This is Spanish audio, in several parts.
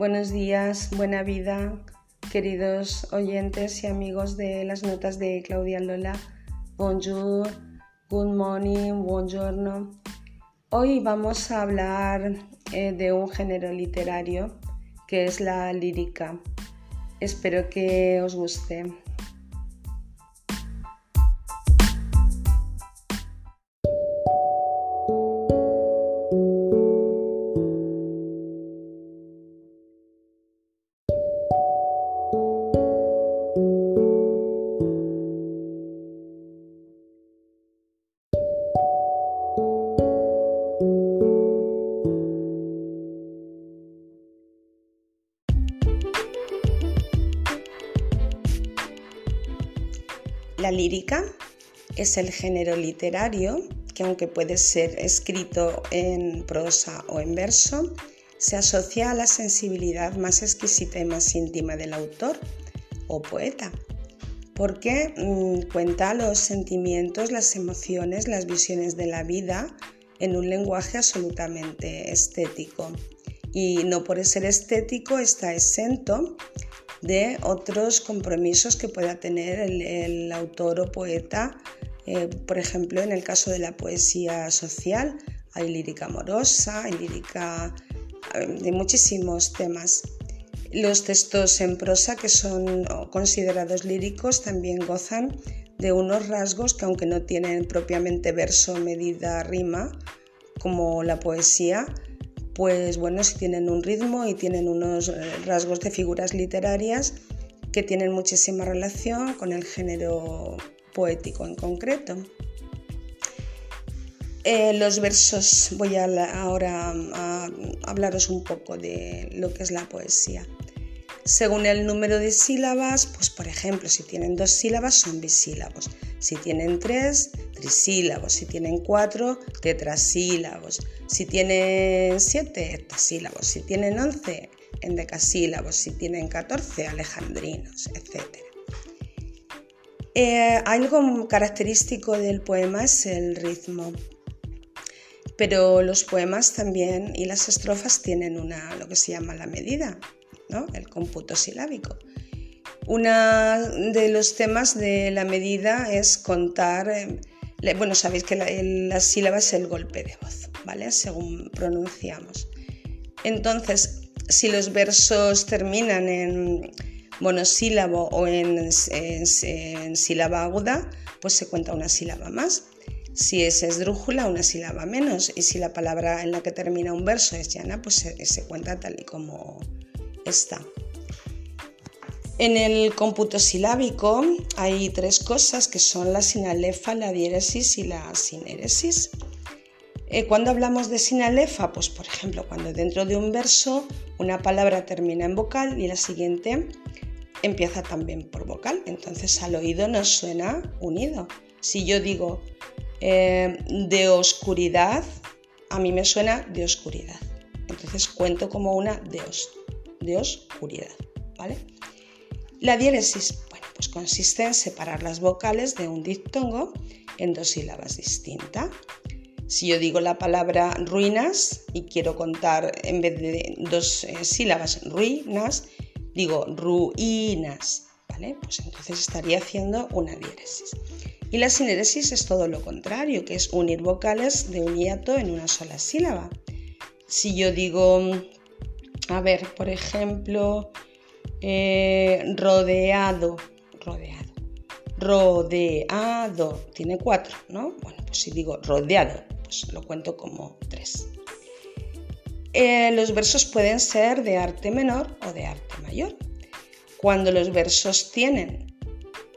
Buenos días, buena vida, queridos oyentes y amigos de las notas de Claudia Lola. Bonjour, good morning, buongiorno. Hoy vamos a hablar eh, de un género literario que es la lírica. Espero que os guste. La lírica es el género literario que aunque puede ser escrito en prosa o en verso, se asocia a la sensibilidad más exquisita y más íntima del autor o poeta, porque mm, cuenta los sentimientos, las emociones, las visiones de la vida en un lenguaje absolutamente estético. Y no por ser estético está exento de otros compromisos que pueda tener el, autor o poeta. Eh, por ejemplo, en el caso de la poesía social, hay lírica amorosa, hay lírica eh, de muchísimos temas. Los textos en prosa que son considerados líricos también gozan de unos rasgos que aunque no tienen propiamente verso, medida, rima, como la poesía, pues bueno, si tienen un ritmo y tienen unos eh, rasgos de figuras literarias que tienen muchísima relación con el género poético en concreto. Eh, los versos, voy a ahora a hablaros un poco de lo que es la poesía. Según el número de sílabas, pues por ejemplo, si tienen dos sílabas son bisílabos, si tienen tres, trisílabos, si tienen cuatro, tetrasílabos, si tienen siete, heptasílabos, si tienen once, endecasílabos, si tienen catorce, alejandrinos, etc. Eh, algo característico del poema es el ritmo, pero los poemas también y las estrofas tienen una, lo que se llama la medida, el cómputo silábico. Uno de los temas de la medida es contar, eh, bueno, sabéis que la, sílaba es el golpe de voz, ¿vale? Según pronunciamos. Entonces, si los versos terminan en monosílabo o en, sílaba aguda, pues se cuenta una sílaba más. Si es esdrújula, una sílaba menos. Y si la palabra en la que termina un verso es llana, pues se cuenta tal y como, está. En el cómputo silábico hay tres cosas que son la sinalefa, la diéresis y la sinéresis. Eh, cuando hablamos de sinalefa, pues por ejemplo, cuando dentro de un verso una palabra termina en vocal y la siguiente empieza también por vocal, entonces al oído nos suena unido. Si yo digo eh, de oscuridad, a mí me suena de oscuridad. Entonces cuento como una de oscuridad de oscuridad. ¿vale? La diéresis bueno, pues consiste en separar las vocales de un diptongo en dos sílabas distintas. Si yo digo la palabra ruinas y quiero contar en vez de dos eh, sílabas ruinas, digo ruinas, ¿vale? Pues entonces estaría haciendo una diéresis. Y la sinéresis es todo lo contrario, que es unir vocales de un hiato en una sola sílaba. Si yo digo a ver, por ejemplo, eh, rodeado, rodeado, rodeado, tiene cuatro, ¿no? Bueno, pues si digo rodeado, pues lo cuento como tres. Eh, los versos pueden ser de arte menor o de arte mayor. Cuando los versos tienen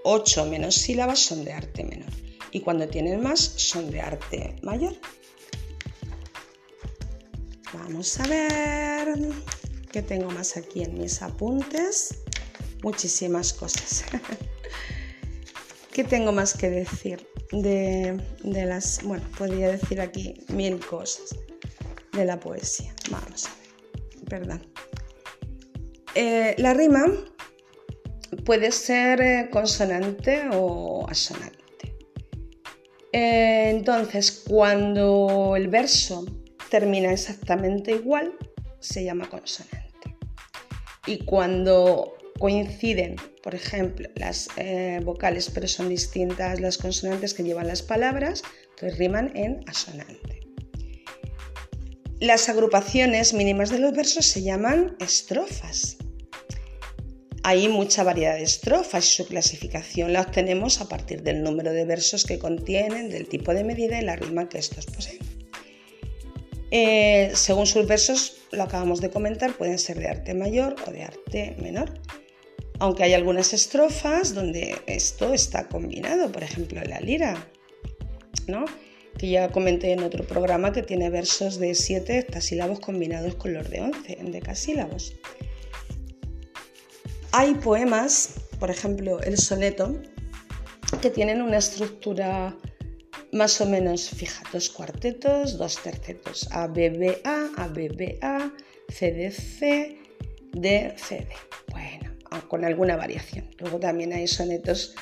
ocho menos sílabas son de arte menor y cuando tienen más son de arte mayor. Vamos a ver qué tengo más aquí en mis apuntes. Muchísimas cosas. ¿Qué tengo más que decir de, las... Bueno, podría decir aquí mil cosas de la poesía. Vamos a ver. Perdón. Eh, la rima puede ser eh, consonante o asonante. Eh, entonces, cuando el verso termina exactamente igual, se llama consonante. Y cuando coinciden, por ejemplo, las eh, vocales, pero son distintas las consonantes que llevan las palabras, entonces riman en asonante. Las agrupaciones mínimas de los versos se llaman estrofas. Hay mucha variedad de estrofas y su clasificación la obtenemos a partir del número de versos que contienen, del tipo de medida y la rima que estos poseen. Eh, según sus versos, lo acabamos de comentar, pueden ser de arte mayor o de arte menor. Aunque hay algunas estrofas donde esto está combinado, por ejemplo, la lira, ¿no? que ya comenté en otro programa que tiene versos de 7 hectasílabos combinados con los de 11 en decasílabos. Hay poemas, por ejemplo el soneto, que tienen una estructura más o menos fija, dos cuartetos, dos tercetos, A, B, B, A, A, B, B, A, C, D, C, D, C, D. Bueno, con alguna variación. Luego también hay sonetos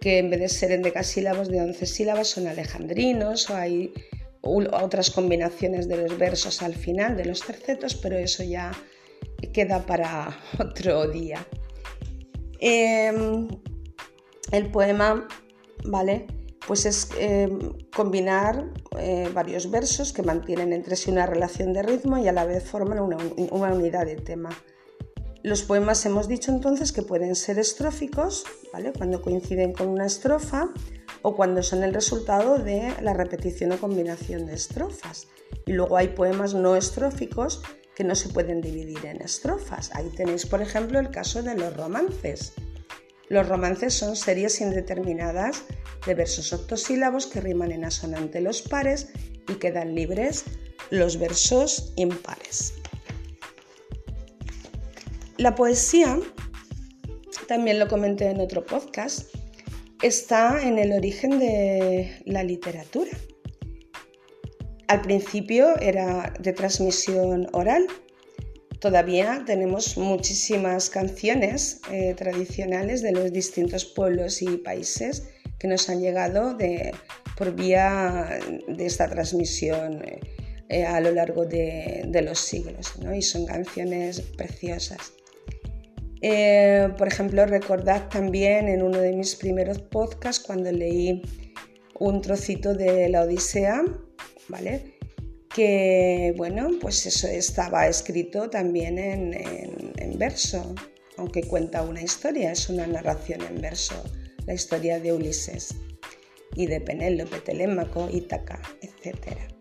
que en vez de ser en decasílabos de 11 sílabas son alejandrinos o hay otras combinaciones de los versos al final de los tercetos, pero eso ya queda para otro día. Em, el poema, ¿vale? Pues es em, combinar eh, varios versos que mantienen entre sí una relación de ritmo y a la vez forman una unidad de tema. Los poemas hemos dicho entonces que pueden ser estróficos, ¿vale? cuando coinciden con una estrofa o cuando son el resultado de la repetición o combinación de estrofas. Y luego hay poemas no estróficos que no se pueden dividir en estrofas. Ahí tenéis, por ejemplo, el caso de los romances. Los romances son series indeterminadas de versos octosílabos que riman en asonante los pares y quedan libres los versos impares. La poesía, también lo comenté en otro podcast, está en el origen de la literatura. Al principio era de transmisión oral. Todavía tenemos muchísimas canciones eh, tradicionales de los distintos pueblos y países que nos han llegado por vía de esta transmisión eh, a lo largo de, los siglos. Y son canciones preciosas. Eh, por ejemplo, recordad también en uno de mis primeros podcasts cuando leí un trocito de la Odisea, ¿vale? Que, bueno, pues eso estaba escrito también en, en verso, aunque cuenta una historia, es una narración en verso, la historia de Ulises y de Penélope, Telémaco, Ítaca, etcétera.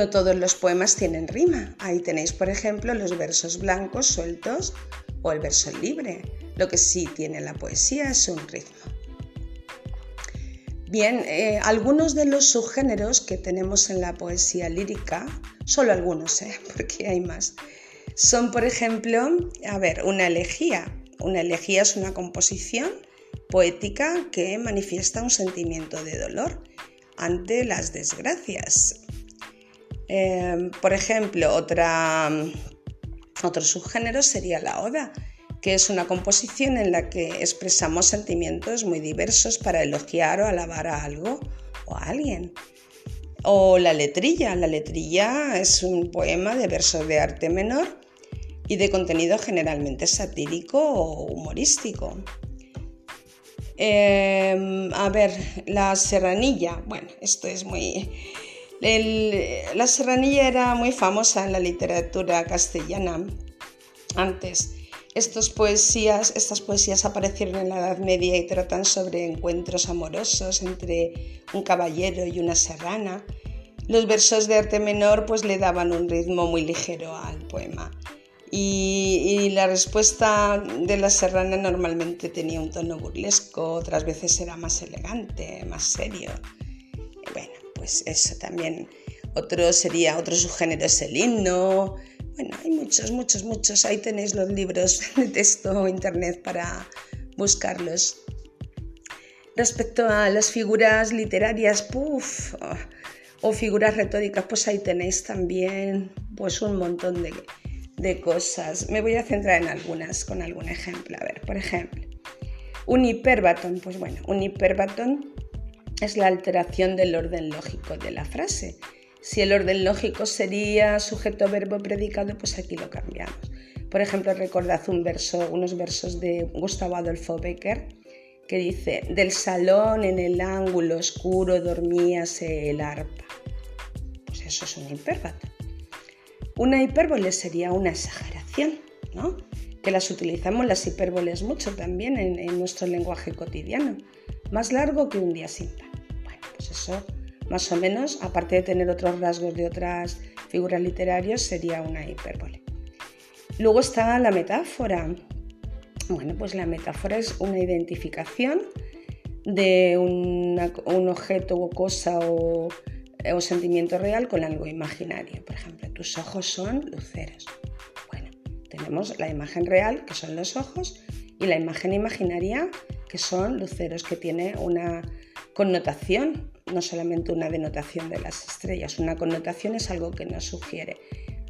No todos los poemas tienen rima. Ahí tenéis, por ejemplo, los versos blancos sueltos o el verso libre. Lo que sí tiene la poesía es un ritmo. Bien, eh, algunos de los subgéneros que tenemos en la poesía lírica, solo algunos, ¿eh? porque hay más, son, por ejemplo, a ver, una elegía. Una elegía es una composición poética que manifiesta un sentimiento de dolor ante las desgracias. Em, por ejemplo, otra, otro subgénero sería la oda, que es una composición en la que expresamos sentimientos muy diversos para elogiar o alabar a algo o a alguien. O la letrilla. La letrilla es un poema de versos de arte menor y de contenido generalmente satírico o humorístico. Em, a ver, la serranilla. Bueno, esto es muy la serranilla era muy famosa en la literatura castellana antes. Estas poesías, aparecieron en la Edad Media y tratan sobre encuentros amorosos entre un caballero y una serrana. Los versos de arte menor pues le daban un ritmo muy ligero al poema. Y, la respuesta de la serrana normalmente tenía un tono burlesco, otras veces era más elegante, más serio. Eso también. Otro sería, otro subgénero es el himno. Bueno, hay muchos, muchos, muchos. Ahí tenéis los libros de texto internet para buscarlos. Respecto a las figuras literarias, puff, o figuras retóricas, pues ahí tenéis también Pues un montón de, de cosas. Me voy a centrar en algunas con algún ejemplo. A ver, por ejemplo, un hiperbatón. Pues bueno, un hiperbatón es la alteración del orden lógico de la frase. Si el orden lógico sería sujeto, verbo, predicado, pues aquí lo cambiamos. Por ejemplo, recordad un verso, unos versos de Gustavo Adolfo Becker que dice, del salón en el ángulo oscuro dormíase el arpa. Pues eso es un hiperbatón. Una hipérbole sería una exageración, ¿no? Que las utilizamos las hipérboles mucho también en, nuestro lenguaje cotidiano. Más largo que un día sin. Pues eso más o menos, aparte de tener otros rasgos de otras figuras literarias, sería una hipérbole. Luego está la metáfora. Bueno, pues la metáfora es una identificación de un objeto o cosa o o sentimiento real con algo imaginario. Por ejemplo, tus ojos son luceros. Bueno, tenemos la imagen real, que son los ojos, y la imagen imaginaria, que son luceros, que tiene una connotación, no solamente una denotación de las estrellas. Una connotación es algo que nos sugiere.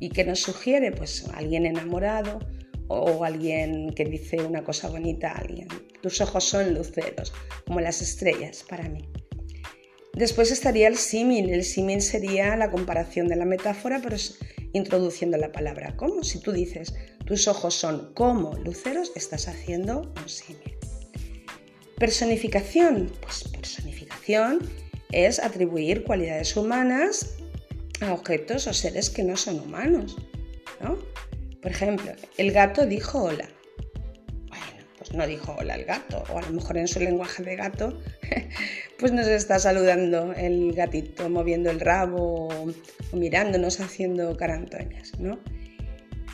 ¿Y que nos sugiere? Pues alguien enamorado o alguien que dice una cosa bonita a alguien. Tus ojos son luceros, como las estrellas para mí. Después estaría el símil. El símil sería la comparación de la metáfora, pero introduciendo la palabra como. Si tú dices, tus ojos son como luceros, estás haciendo un símil. Personificación. Pues personificación es atribuir cualidades humanas a objetos o seres que no son humanos. Por ejemplo, el gato dijo hola no dijo hola el gato, o a lo mejor en su lenguaje de gato, pues nos está saludando el gatito, moviendo el rabo o, mirándonos, haciendo carantoñas, ¿no?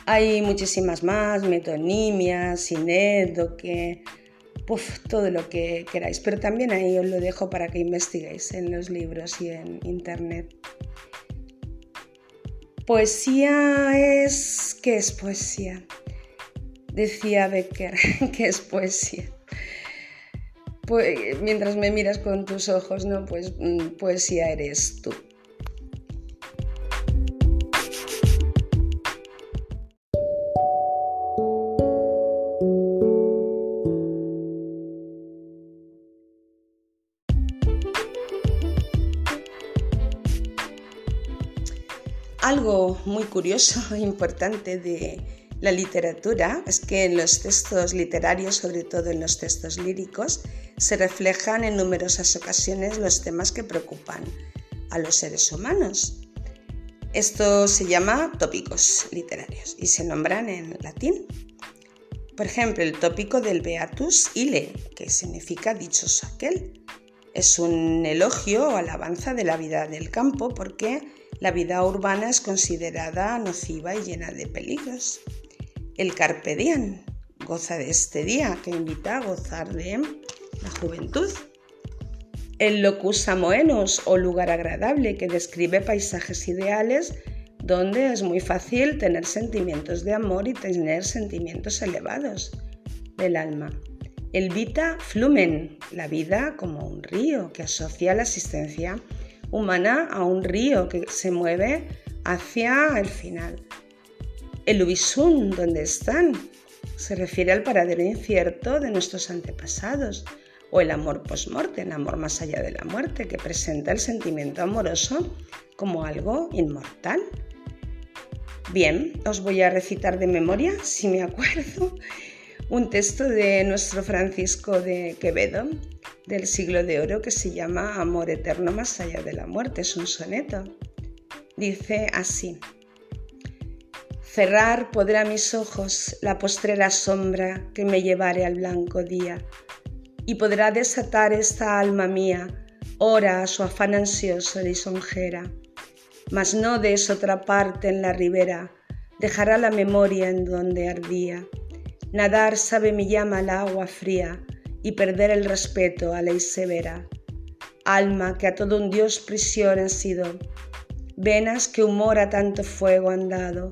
Hay muchísimas más, metonimias, sinédoque, todo lo que queráis, pero también ahí os lo dejo para que investiguéis en los libros y en internet. Poesía es... ¿Qué es poesía? decía Becker, que es poesía. Pues, mientras me miras con tus ojos, ¿no? Pues mm, poesía eres tú. Muy curioso e importante de, la literatura es que en los textos literarios, sobre todo en los textos líricos, se reflejan en numerosas ocasiones los temas que preocupan a los seres humanos. Esto se llama tópicos literarios y se nombran en latín. Por ejemplo, el tópico del Beatus Ile, que significa dichoso aquel. Es un elogio o alabanza de la vida del campo porque la vida urbana es considerada nociva y llena de peligros. El Carpe goza de este día que invita a gozar de la juventud. El Locus Amoenus o lugar agradable que describe paisajes ideales donde es muy fácil tener sentimientos de amor y tener sentimientos elevados del alma. El Vita Flumen, la vida como un río que asocia la existencia humana a un río que se mueve hacia el final. El Ubisum, ¿dónde están? Se refiere al paradero incierto de nuestros antepasados, o el amor post-morte, el amor más allá de la muerte, que presenta el sentimiento amoroso como algo inmortal. Bien, os voy a recitar de memoria, si me acuerdo, un texto de nuestro Francisco de Quevedo del siglo de oro que se llama Amor eterno más allá de la muerte, es un soneto. Dice así. Cerrar podrá mis ojos la postrera sombra que me llevare al blanco día, y podrá desatar esta alma mía, ora a su afán ansioso lisonjera. Mas no des otra parte en la ribera, dejará la memoria en donde ardía. Nadar sabe mi llama al agua fría, y perder el respeto a ley severa. Alma que a todo un Dios prisión ha sido, venas que humor a tanto fuego han dado,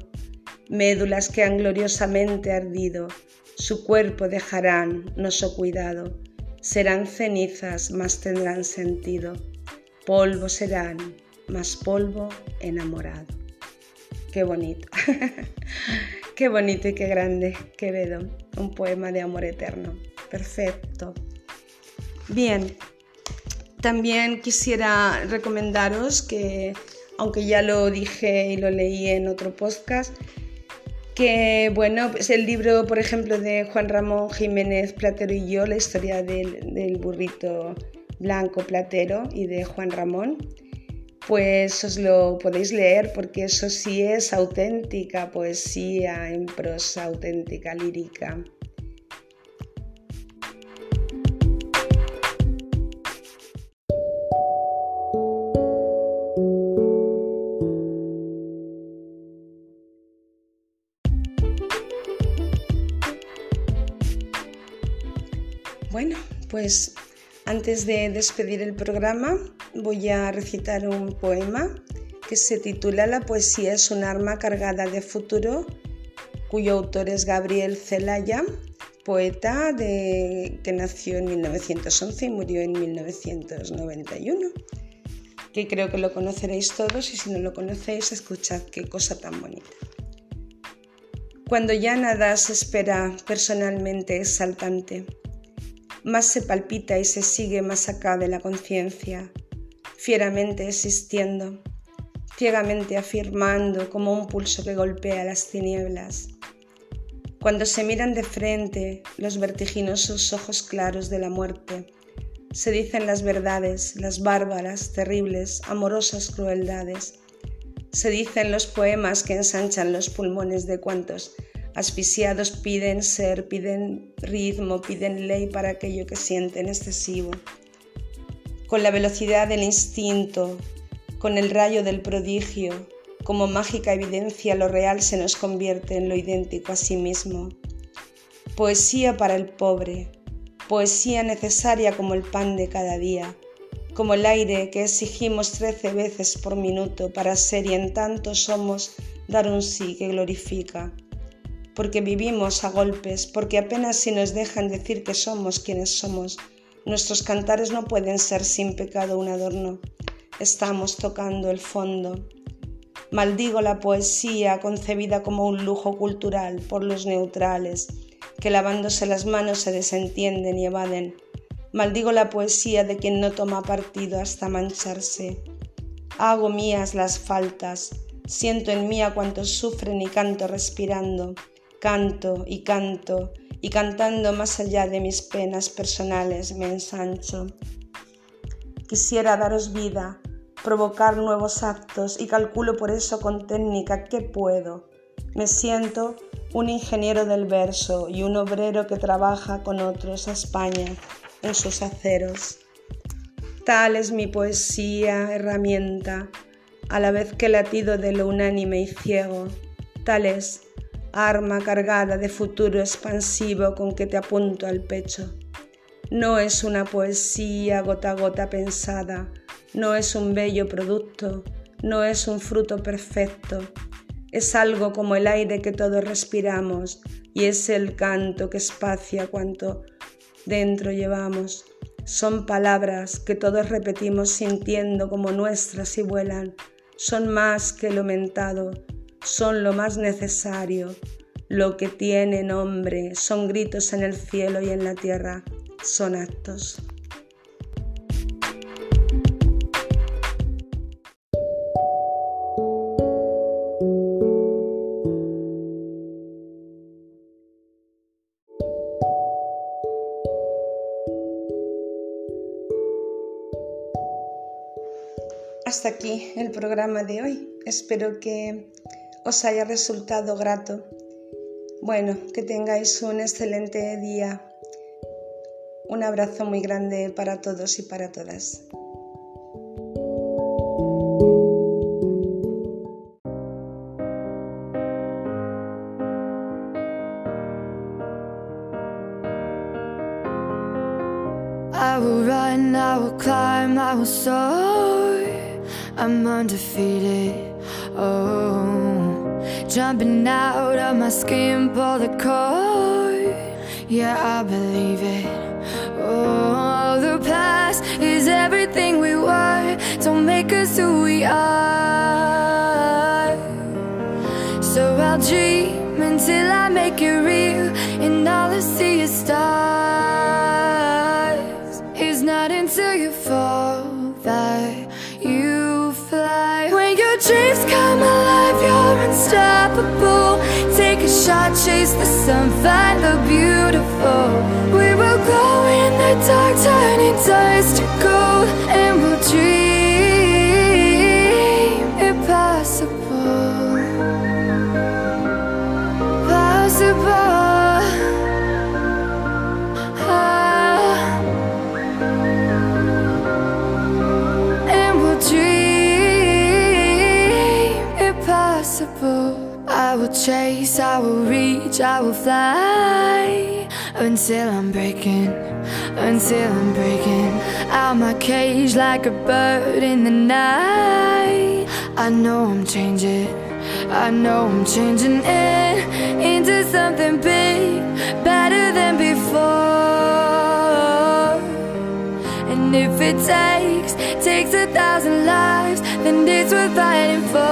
médulas que han gloriosamente ardido, su cuerpo dejarán, no so cuidado, serán cenizas, mas tendrán sentido, polvo serán, más polvo enamorado. qué bonito. qué bonito y qué grande, Quevedo. Un poema de amor eterno. Perfecto. Bien, también quisiera recomendaros que, aunque ya lo dije y lo leí en otro podcast, que bueno, pues el libro, por ejemplo, de Juan Ramón Jiménez Platero y yo, la historia del, del burrito blanco platero y de Juan Ramón, pues os lo podéis leer porque eso sí es auténtica poesía en prosa, auténtica lírica. Bueno, pues antes de despedir el programa voy a recitar un poema que se titula La poesía es un arma cargada de futuro, cuyo autor es Gabriel Zelaya, poeta que nació en 1911 y murió en 1991, que creo que lo conoceréis todos y si no lo conocéis, escuchad qué cosa tan bonita. Cuando ya nada se espera personalmente exaltante, más se palpita y se sigue más acá de la conciencia, fieramente existiendo, ciegamente afirmando como un pulso que golpea las tinieblas. Cuando se miran de frente los vertiginosos ojos claros de la muerte, se dicen las verdades, las bárbaras, terribles, amorosas crueldades. Se dicen los poemas que ensanchan los pulmones de cuantos Asfisiados piden ser, piden ritmo, piden ley para aquello que sienten excesivo. Con la velocidad del instinto, con el rayo del prodigio, como mágica evidencia lo real se nos convierte en lo idéntico a sí mismo. Poesía para el pobre, poesía necesaria como el pan de cada día, como el aire que exigimos trece veces por minuto para ser y en tanto somos dar un sí que glorifica porque vivimos a golpes, porque apenas si nos dejan decir que somos quienes somos. Nuestros cantares no pueden ser sin pecado un adorno. Estamos tocando el fondo. Maldigo la poesía concebida como un lujo cultural por los neutrales, que lavándose las manos se desentienden y evaden. Maldigo la poesía de quien no toma partido hasta mancharse. Hago mías las faltas, siento en mí a cuantos sufren y canto respirando canto y canto y cantando más allá de mis penas personales me ensancho. Quisiera daros vida, provocar nuevos actos y calculo por eso con técnica que puedo. Me siento un ingeniero del verso y un obrero que trabaja con otros a España en sus aceros. Tal es mi poesía, herramienta, a la vez que latido de lo unánime y ciego. Tal es arma cargada de futuro expansivo con que te apunto al pecho. No es una poesía gota a gota pensada, no es un bello producto, no es un fruto perfecto, es algo como el aire que todos respiramos y es el canto que espacia cuanto dentro llevamos. Son palabras que todos repetimos sintiendo como nuestras y vuelan. Son más que lo mentado, son lo más necesario, lo que tiene nombre, son gritos en el cielo y en la tierra, son actos. Hasta aquí el programa de hoy. Espero que os haya resultado grato. Bueno, que tengáis un excelente día. Un abrazo muy grande para todos y para todas. I'll dream until I make it real And all I see is stars. It's not until you fall that you fly. When your dreams come alive, you're unstoppable. Take a shot, chase the sun, find the beautiful. We will go in the dark, turning dust to gold And we'll impossible. I will chase, I will reach, I will fly until I'm breaking, until I'm breaking out my cage like a bird in the night. I know I'm changing, I know I'm changing it into something big, better than before. And if it takes, takes a thousand lives, then it's worth fighting for.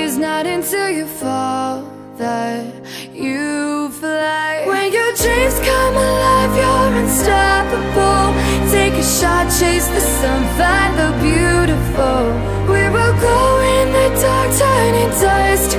It's not until you fall that you fly. When your dreams come alive, you're unstoppable. Take a shot, chase the sun, find the beautiful. We will go in the dark, turning dust